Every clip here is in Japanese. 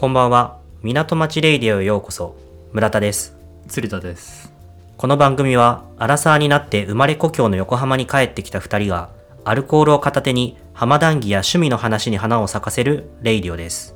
こんばんは。港町レイディオへようこそ。村田です。鶴田です。この番組は、アラサーになって生まれ故郷の横浜に帰ってきた二人が、アルコールを片手に浜談義や趣味の話に花を咲かせるレイディオです。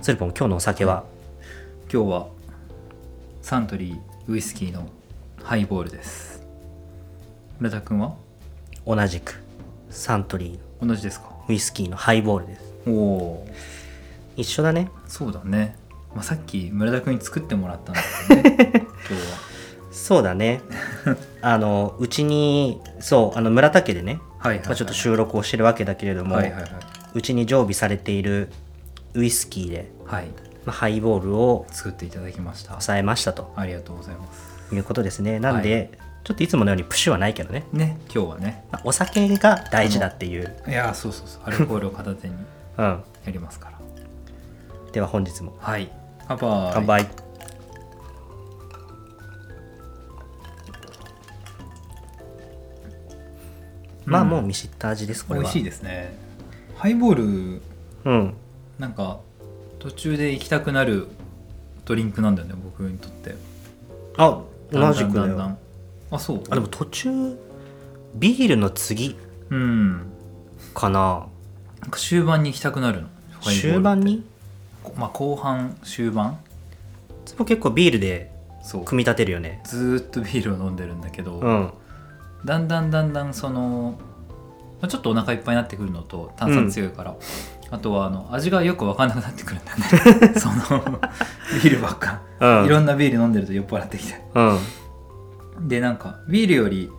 つるぽん、今日のお酒は、今日はサントリーウイスキーのハイボールです。村田くんは？同じくサントリー同じですか？ウイスキーのハイボールです。おおー、一緒だね。そうだね。まあ、さっき村田くんに作ってもらったんだけどね。今日は。そうだね。あの、うちに、そう、あの、村田家でね、はいはい、はい。まあ、ちょっと収録をしてるわけだけれども、はいはいはい。うちに常備されているウイスキーで、はい。まあ、ハイボールを作っていただきました。抑えましたとありがとうございます。いうことですね。なんで、はちょっといつものようにプシュはないけどね、ね、今日はね。まあお酒が大事だっていう。いやー、そうそうそう。アルコールを片手にうん。やりますから。では本日もはい。乾杯。乾杯。まあうんもう見知った味です、これは。美味しいですね。ハイボールうん。なんか途中で行きたくなるドリンクなんだよね僕にとってあ、同じくだよ。あそう？あ、でも途中、ビールの次うんかな。なんか終盤に行きたくなるの終盤に？こまあ後半終盤。いつも結構ビールでそう。組み立てるよね。ずーっとビールを飲んでるんだけど、うん。だんだんだんだんそのまあちょっとお腹いっぱいになってくるのと炭酸強いから、あとはあの味がよく分かんなくなってくるんだよね。そのビールばっか、うん。いろんなビール飲んでると酔っ払ってきてうん。でなんかビールより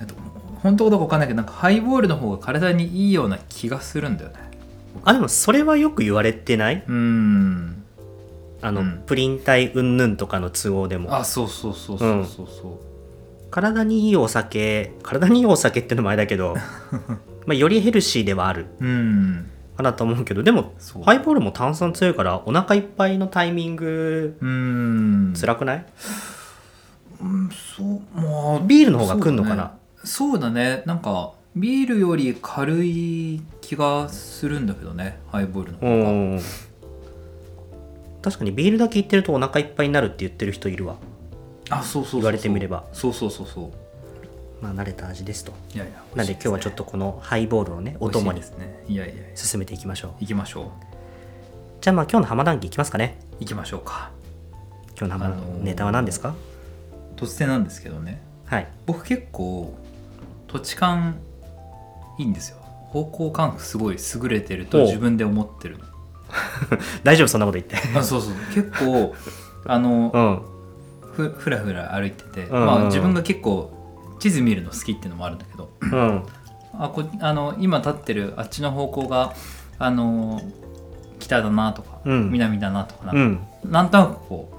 えっと本当かどうか分かんないけどなんかハイボールの方が体にいいような気がするんだよねあ、でもそれはよく言われてない？うーん。あの、うん。プリン体云々とかの都合でも。あそうそうそうそうそうそう。体にいいお酒、体にいいお酒ってのもあれだけど、まあよりヘルシーではある。うん。かなと思うけど、でも、ハイボールも炭酸強いから、お腹いっぱいのタイミング、うーん。辛くない、うんそうまあビールの方が来んのかな？そうだね。そうだね。なんかビールより軽い気がするんだけどねハイボールのう方がん。確かにビールだけ言ってるとお腹いっぱいになるって言ってる人いるわ。あそうそう言われてみればそうそうそうそうまあ慣れた味ですと。いやいやなんで今日はちょっとこのハイボールをね、おお供供に進めていきましょう。行きましょうじゃあまあ今日の浜談義いきますかね。行きましょうか今日の浜、あのーネタは何ですか？突然なんですけどねはい。僕結構土地勘いいんですよ方向感覚すごい優れてると自分で思ってる 大丈夫そんなこと言って。あそうそう結構あのうん。ふふらふら歩いてて、うんまあ、自分が結構地図見るの好きっていうのもあるんだけどうん。あこあの今立ってるあっちの方向があの北だなとか、うん南だなとかなうん。なんとなくこ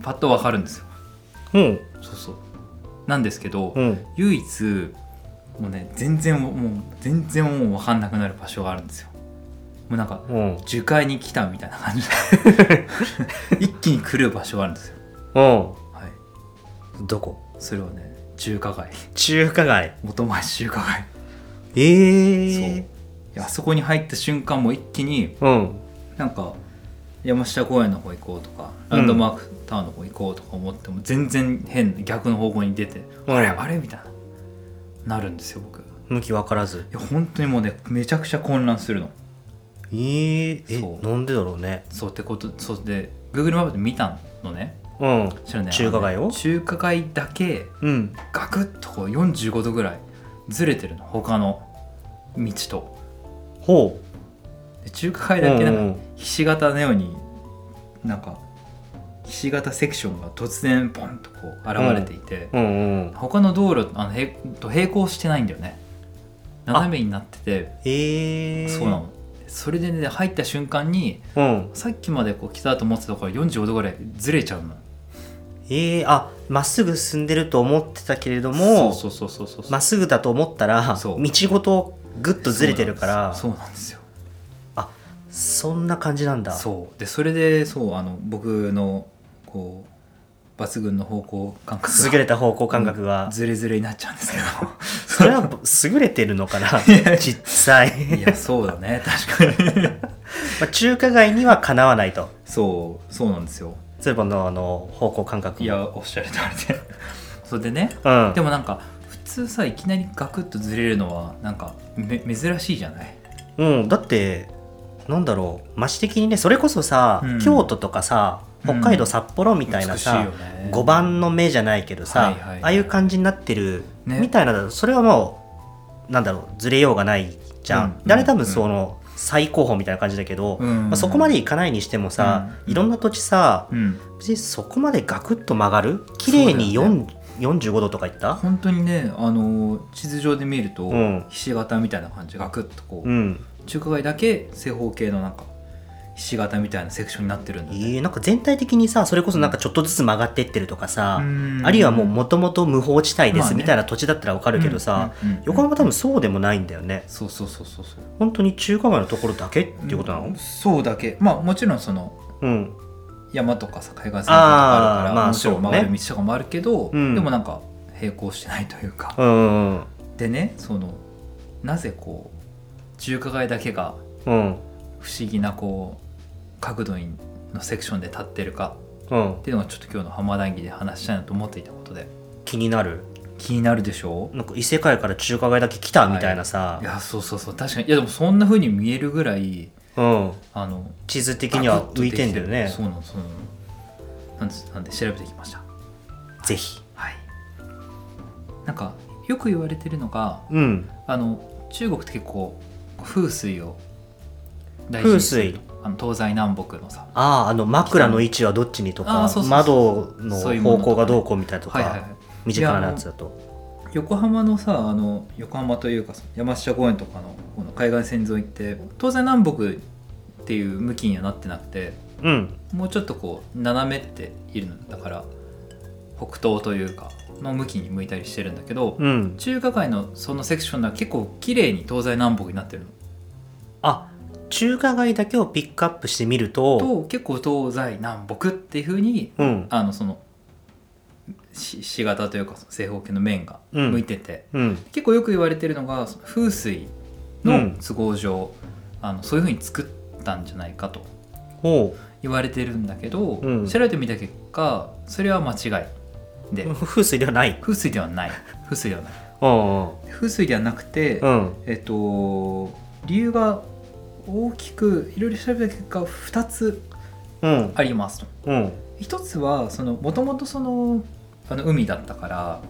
うパッとわかるんですようん。そうそうなんですけど、うん。唯一もうね全然もう全然もう分かんなくなる場所があるんですよ。もうなんかうん。樹海に来たみたいな感じ。で 一気に来る場所があるんですよ。うん。はい。どこ？それはね中華街。中華街。元町中華街。えそう。えいやあそこに入った瞬間も一気にうん。なんか山下公園の方行こうとかうんランドマークタウンの方行こうとか思っても全然変逆の方向に出て、うん。あれ？あれ？みたいななるんですよ僕い向き分からず。や本当にもうねめちゃくちゃ混乱するのえええ、そうなんでだろうね。そうってことそうで Google マップで見たのねうん。そしたらね中華街を？あのね中華街だけうん。ガクッとこう45度ぐらいずれてるの他の道とほで中華街う。だけなんかうんうんひし形のようになんかひし形セクションが突然ポンとこう現れていて、うんうん。他の道路あの並と並行してないんだよね。斜めになっててええそうなの。それでね入った瞬間にうん。さっきまでこう来たと思ってたところ45度ぐらいずれちゃうの。ええあ、まっすぐ進んでると思ってたけれども、そうそうそうそうそう。まっすぐだと思ったら、道ごとぐっとずれてるから、そうなんですよ。あ、そんな感じなんだ。そう。でそれでそうあの僕のこう抜群の方向感覚優れた方向感覚が、ズレズレになっちゃうんですけど。それは優れてるのかな？実際。い。やそうだね。確かに。まあ、中華街にはかなわないと。そうそうなんですよ。ズボンのあの方向感覚も。いやおっしゃる通りで。それでねうん。でもなんか普通さいきなりガクッとずれるのはなんかめ珍しいじゃない？うん、だってなんだろう。街的にねそれこそさ、うん。京都とかさ北海道うん札幌みたいなさ、美しいよね。5番の目じゃないけどさ、はいはいはい。ああいう感じになってる、ね。みたいなそれはもうなんだろうずれようがないじゃん、うんであれ多分うん。その最高峰みたいな感じだけど、うんまあ、そこまでいかないにしてもさ、うんいろんな土地さうん。別にそこまでガクッと曲がる綺麗にそうだよ4 45度とかいった？本当にねあの地図上で見ると、うん。ひし形みたいな感じガクッとこう、うん。中華街だけ正方形のなんかひし形みたいなセクションになってるんだえーなんか全体的にさそれこそなんかちょっとずつ曲がってってるとかさ、うん。あるいはもうもともと無法地帯でまあね。すみたいな土地だったらわかるけどさ、うんうんうん横浜多分そうでもないんだよね。そうそうそうそうそう。本当に中華街のところだけっていうことなの？うんそうだけ。まあもちろんそのうん。山とかさ海岸線とかあるからもちろん曲がる道とかもあるけど、うん。でもなんか並行してないというか、うんうん。でねそのなぜこう中華街だけがうん。不思議なこう角度のセクションで立ってるかうん。っていうのがちょっと今日の浜談義で話したいなと思っていたことで。気になる？気になるでしょ？なんか異世界から中華街だけ来たみたいなさ、い。やそうそうそう。確かに。いやでもそんな風に見えるぐらいうん、あの地図的には浮いてんだよね。そうなのそうなのなんでなんで調べてきました？ぜひ。はい。なんかよく言われてるのがうん。あの中国って結構風水を大事にする。とあの東西南北のさ。あああの枕の位置はどっちにとあかーそうそうそう窓の方向がどうこうみたいなとか、はいはいはい。身近なやつだと。横浜のさあの横浜というか山下公園とかのこの海岸線沿いって東西南北っていう向きにはなってなくてうん。もうちょっとこう斜めっているの。だから北東というかの向きに向いたりしてるんだけど、うん。中華街のそのセクションでは結構綺麗に東西南北になってるの。あ中華街だけをピックアップしてみるとと結構東西南北っていう風にうん。あのそのしし型というか正方形の面がうん。向いてて、うん。結構よく言われてるのがその風水の都合上、あのそういう風に作ったんじゃないかとほ言われてるんだけど、うん。調べてみた結果それは間違いで、う風水ではない。風水ではない。風水ではない。うん。風水ではなくて、うん。えっと理由が大きくいろいろ調べた結果2つうん。あります。とうん。一つはそのもともとそのあの海だったから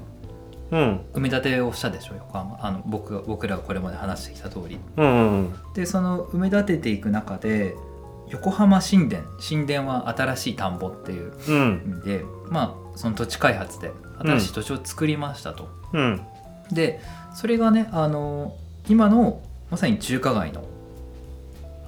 うん。埋め立てをしたでしょ横浜あの僕が僕らがこれまで話してきた通り。うんうんでその埋め立てていく中で横浜神殿神殿は新しい田んぼっていううん。意味でまあその土地開発で新しい土地を作りましたと、うん。でそれがねあの今のまさに中華街の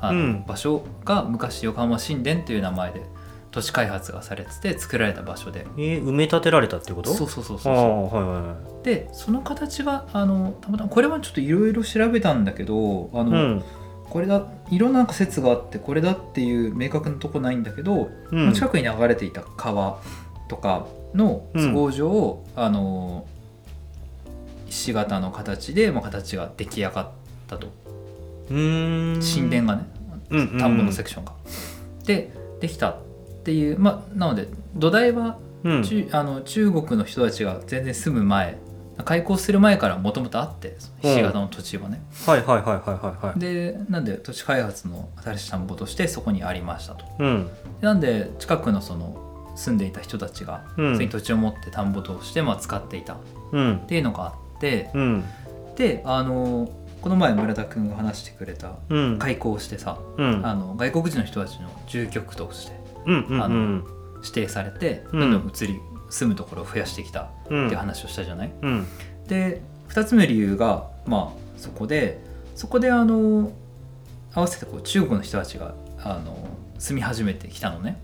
あの、うん。場所が昔横浜神殿という名前で土地開発がされてて作られた場所で。えー埋め立てられたってこと？そうそうそうあそう。あはいはいはでその形があのたまたまこれはちょっといろいろ調べたんだけどあの、いうん。これだいろんな説があってこれだっていう明確なとこないんだけど、うん。近くに流れていた川とかの都合上、あのひし形の形で、まあ、形が出来上がったと。神殿がね田んぼのセクションが。でできたっていうまあなので土台はうん。中あの中国の人たちが全然住む前開港する前からもともとあってひし形の土地はね、はいはいはいはいはいはい。でなんで土地開発の新しい田んぼとしてそこにありましたと。うん。でなんで近くのその住んでいた人たちが、うん。土地を持って田んぼとしてまあ使っていた。っうん。ていうのがあって、うん。であのこの前村田君が話してくれたうん。開港してさ、うん。あの外国人の人たちの住居区としてうんうんあうん。の指定されて、うん。どんどん移り住むところを増やしてきたってうん。いう話をしたじゃない、うん。で2つ目の理由がまあそこでそこであの合わせてこう中国の人たちがあの住み始めてきたのね。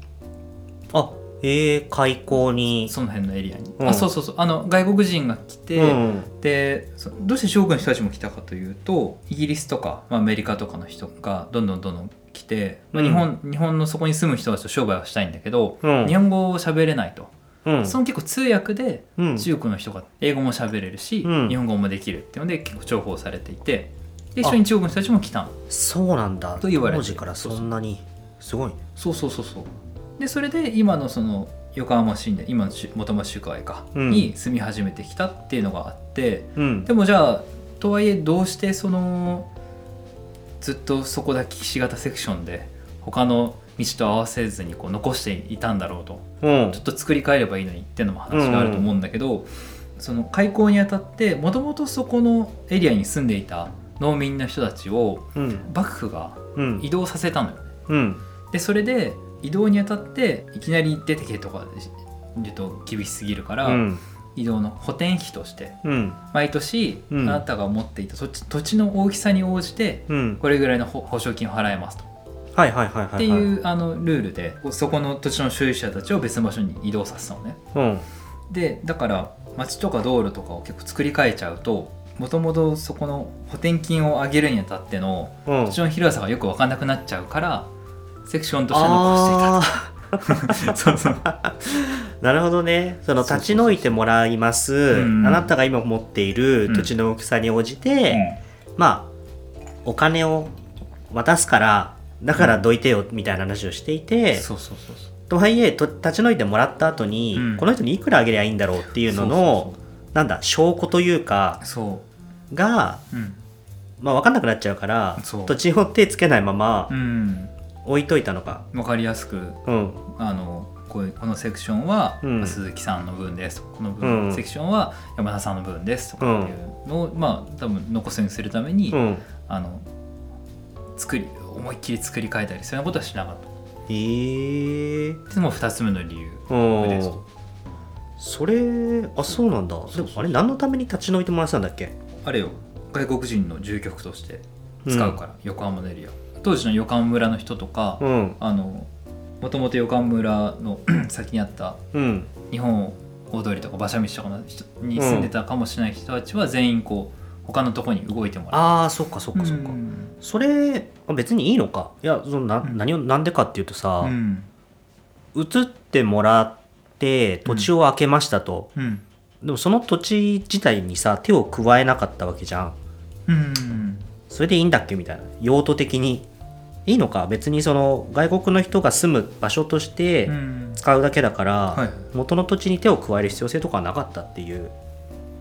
あえー、開港に。その辺のエリアに、うん。あそうそうそう。あの外国人が来て、うん。でそどうして中国の人たちも来たかというとイギリスとか、まあ、アメリカとかの人がどんどんどんどん来て、まあ、うん。日本日本のそこに住む人たちと商売をしたいんだけど、うん。日本語を喋れないと、うん。その結構通訳でうん。中国の人が英語も喋れるし、うん。日本語もできるっていうので結構重宝されていてで一緒に中国の人たちも来た。んそうなんだ。と言われて。当時からそんなにすごいね。そうそうそうそうでそれで今のその横浜市で今の元町集会か、うん。に住み始めてきたっていうのがあってうん。でもじゃあとはいえどうしてそのずっとそこだけひし形セクションで他の道と合わせずにこう残していたんだろうとうん。ちょっと作り変えればいいのにっていうのも話があると思うんだけど、その開港にあたってもともとそこのエリアに住んでいた農民の人たちをうん。幕府がうん。移動させたのよ。ね。うん。でそれで移動にあたっていきなり出てけとか言うと厳しすぎるから、うん。移動の補填費としてうん。毎年うん。あなたが持っていた土地土地の大きさに応じてうん。これぐらいの保保証金を払えますと。はいはいはいっていうあのルールでそこの土地の所有者たちを別の場所に移動させたのね。うん。でだから町とか道路とかを結構作り変えちゃうともともとそこの補填金を上げるにあたってのうん。土地の広さがよく分かんなくなっちゃうからセクションとして残していたあ そうそう。ーなるほどね。その立ち退いてもらいます。うんあなたが今持っている土地の大きさに応じて、まあお金を渡すからだからどいてよみたいな話をしていて、そうそうそうそう。とはいえと立ち退いてもらった後に、うん。この人にいくらあげりゃいいんだろうっていうののなんだ証拠というかそう。が、まあ、分かんなくなっちゃうから土地を手つけないままうん置いといたのか。分かりやすくうん。あのここのセクションは、鈴木さんの分ですこの分、うん。セクションは山田さんの分ですとかっていうのを、まあ多分残すようにするために、うん。あの作り思いっきり作り変えたりそういうことはしなかった。え。ー、っていうのも2つ目の理由うん。ですそれあそうなんだ。でもあれ何のために立ち退いてもらってたんだっけ？あれよ。外国人の住居区として使うから、横浜のエリア当時の横浜村の人とか、うん。あのもともと横浜村の 先にあったうん。日本大通りとか馬車道とかの人に住んでたかもしれない人たちは全員こう他のところに動いてもらう。ああそっかそっかそっか、うん。それあ別にいいのか？いやそのな、うん何をなんでかっていうとさ、うん。移ってもらって土地を開けましたと、うん。でもその土地自体にさ手を加えなかったわけじゃん。うん。それでいいんだっけ？みたいな。用途的にいいのか？別にその外国の人が住む場所としてうん。使うだけだから、はい。元の土地に手を加える必要性とかはなかったっていう。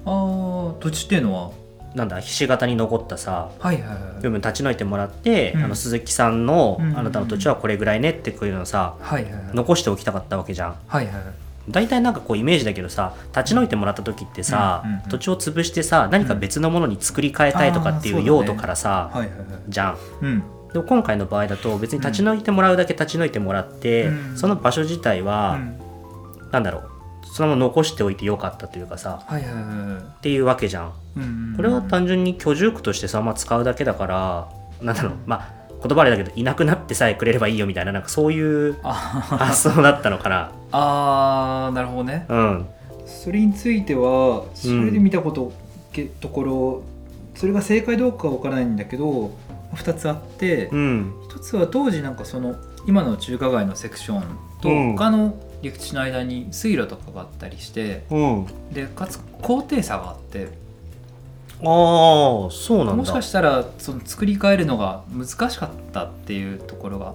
ああ土地っていうのは？なんだひし形に残ったさはいはいはい。部分立ち退いてもらって、うん。あの鈴木さんの、うんあなたの土地はこれぐらいねってこういうのをさはいはいはい。残しておきたかったわけじゃん。はいはいはい。大体なんかこうイメージだけどさ立ち退いてもらった時ってさ、うんうんうん土地を潰してさ何か別のものに作り変えたいとかっていう用途からさ、はいはいはい。じゃん。うんでも今回の場合だと別に立ち退いてもらうだけ立ち退いてもらって、うん。その場所自体は、うん。なんだろう。そのまま残しておいてよかったというかさはいはいはいはい。っていうわけじゃん。うんこれは単純に居住区としてさまあ使うだけだからなんだろう。まあ言葉あれだけどいなくなってさえくれればいいよみたいななんかそういうあ発想だったのかな。あーなるほどね。うん。それについてはそれで見たこと、けところそれが正解どうかは分からないんだけど2つあって、うん。1つは当時なんかその今の中華街のセクションとうん。他の陸地の間に水路とかがあったりしてうん。でかつ高低差があってああそうなんだ。もしかしたらその作り変えるのが難しかったっていうところが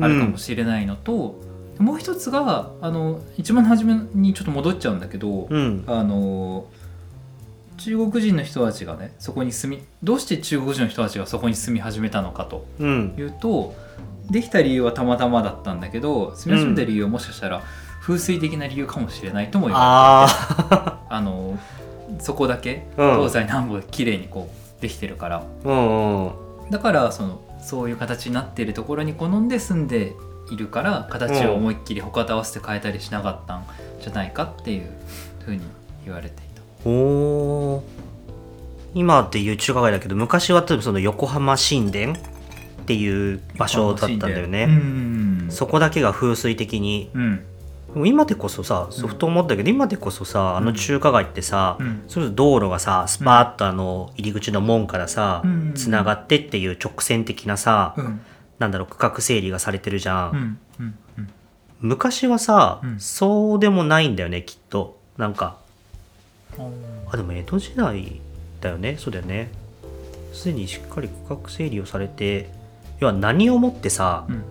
あるかもしれないのと、もう一つがあの一番初めにちょっと戻っちゃうんだけど、うん。あの中国人の人たちがねそこに住みどうして中国人の人たちがそこに住み始めたのかとうん。いうとできた理由はたまたまだったんだけど住み始めた理由はもしかしたら風水的な理由かもしれないとも言わあれて あのそこだけうん。東西南北綺麗にこうできてるから。あうんうん。だからそのそういう形になっているところに好んで住んでいるから形を思いっきり他と合わせて変えたりしなかったんじゃないかっていうふうに言われていた。おー。今っていう中華街だけど昔は多分その横浜神殿っていう場所だったんだよね、うん。そこだけが風水的に。うん。でも今でこそさソフト思ったけど、今でこそさあの中華街ってさ、うん。そ道路がさスパーッとあの入り口の門からさうん。つながってっていう直線的なさ、うん。なんだろう区画整理がされてるじゃん、うん。うん。うん。昔はさ、うん。そうでもないんだよねきっと。なんかあでも江戸時代だよね。そうだよね。すでにしっかり区画整理をされて要は何をもってさうん。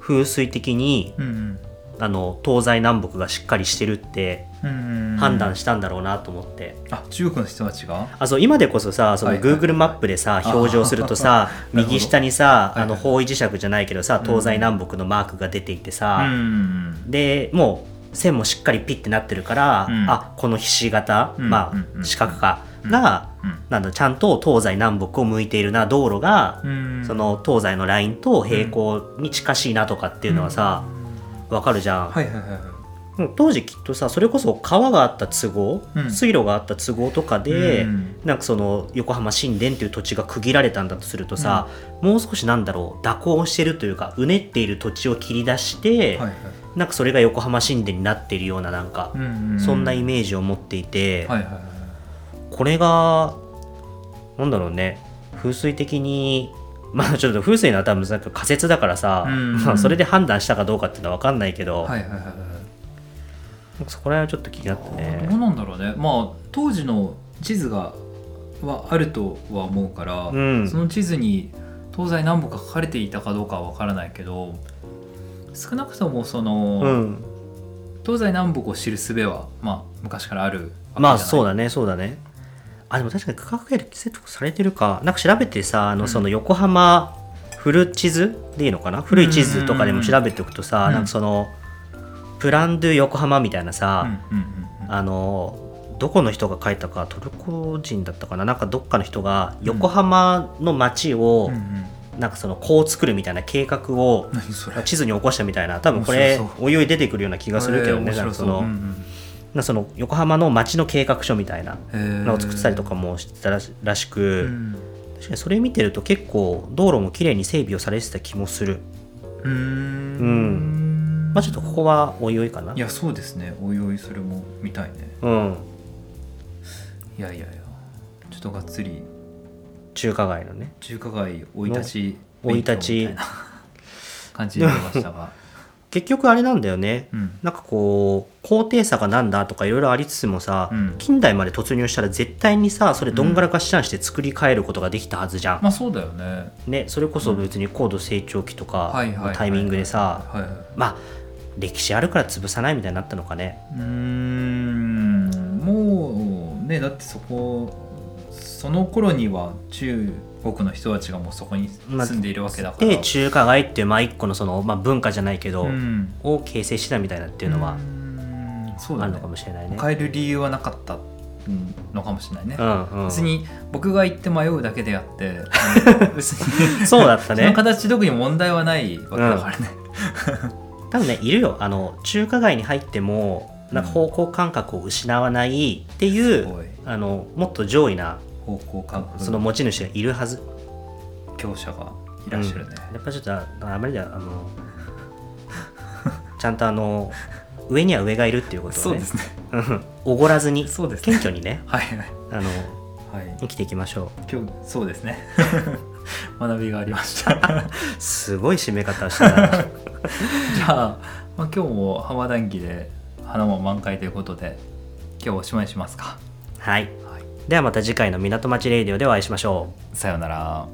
風水的にうんあの東西南北がしっかりしてるってうん判断したんだろうなと思って、あ中国の人たちが？あそう今でこそさそのはいはいはい。Google マップでさあ表示をするとさ右下にさあのはいはい方位磁石じゃないけどさ東西南北のマークが出ていてうさ、んでもう線もしっかりピッてなってるから、うん。あこのひし形、うんまあ四角かが、うん。なんだちゃんと東西南北を向いているな道路が、うん。その東西のラインと平行に近しいなとかっていうのはさ、わかるじゃん、はいはいはい当時きっとさそれこそ川があった都合、うん。水路があった都合とかで、うん。なんかその横浜神殿という土地が区切られたんだとするとさ、もう少しなんだろう蛇行してるというかうねっている土地を切り出して、はいはい。なんかそれが横浜神殿になっているようななんか、うんうんそんなイメージを持っていて、はいはいはい。これがなんだろうね風水的にまあちょっと風水のは多分なんか仮説だからさ、うん。まあ、それで判断したかどうかっていうのは分かんないけど、はいはいはいそこら辺はちょっと気になったね。どうなんだろうね。まあ当時の地図がはあるとは思うから、うん。その地図に東西南北が書かれていたかどうかは分からないけど少なくともその、うん。東西南北を知る術は、まあ、昔からあるまあそうだだねそうだね。あでも確かに区画整理セットされてるか。なんか調べてさあの、うん。その横浜古地図でいいのかな？古い地図とかでも調べておくとさ、うん。なんかそのプランドゥ横浜みたいなさ、あのどこの人が書いたかトルコ人だったかな？なんかどっかの人が横浜の街を、なんかそのこう作るみたいな計画を地図に起こしたみたいな。多分これおいおい出てくるような気がするけどね、その、うんうんなんかその横浜の街の計画書みたいなのを作ってたりとかもしてたらしらしく、うん。確かにそれ見てると結構道路も綺麗に整備をされてた気もする。うーんまあちょっとここはおいおいかな。いやそうですね。おいおいそれも見たいね。うん。いやいやいや。ちょっとがっつり。中華街のね。中華街生い立ち生い立ち。みたいな感じになりましたが。結局あれなんだよね、うん。なんかこう高低差がなんだとかいろいろありつつもさ、うん。近代まで突入したら絶対にさそれどんがらかしちゃんして作り変えることができたはずじゃん、まあそうだよね。ね、それこそ別に高度成長期とかのタイミングでさまあ歴史あるから潰さないみたいになったのかね。うーん。もうねだってそこその頃には中国の人たちがもうそこに住んでいるわけだから、で中華街っていうまあ一個のその、まあ、文化じゃないけど、うん。を形成してたみたいなっていうのはあるのかもしれないね。変える理由はなかったのかもしれないね、うんうん、別に僕が言って迷うだけであって そうだったそのね形特に問題はないわけだからね、多分ねいるよ。あの中華街に入ってもなんか方向感覚を失わないっていう、すごい。あのもっと上位な方向感覚その持ち主がいるはず、強者がいらっしゃるね、うん。やっぱちょっとああまりだあの ちゃんとあの上には上がいるっていうことをねそうですね。うん。おごらずにね。謙虚にねはいはい。あのはい。生きていきましょ今日そうですね。学びがありました。すごい締め方をしたな ゃあ、まあ、今日も浜談義で花も満開ということで今日はおしまいにしますか。はい。はい。ではまた次回の港町レイディオでお会いしましょう。さようなら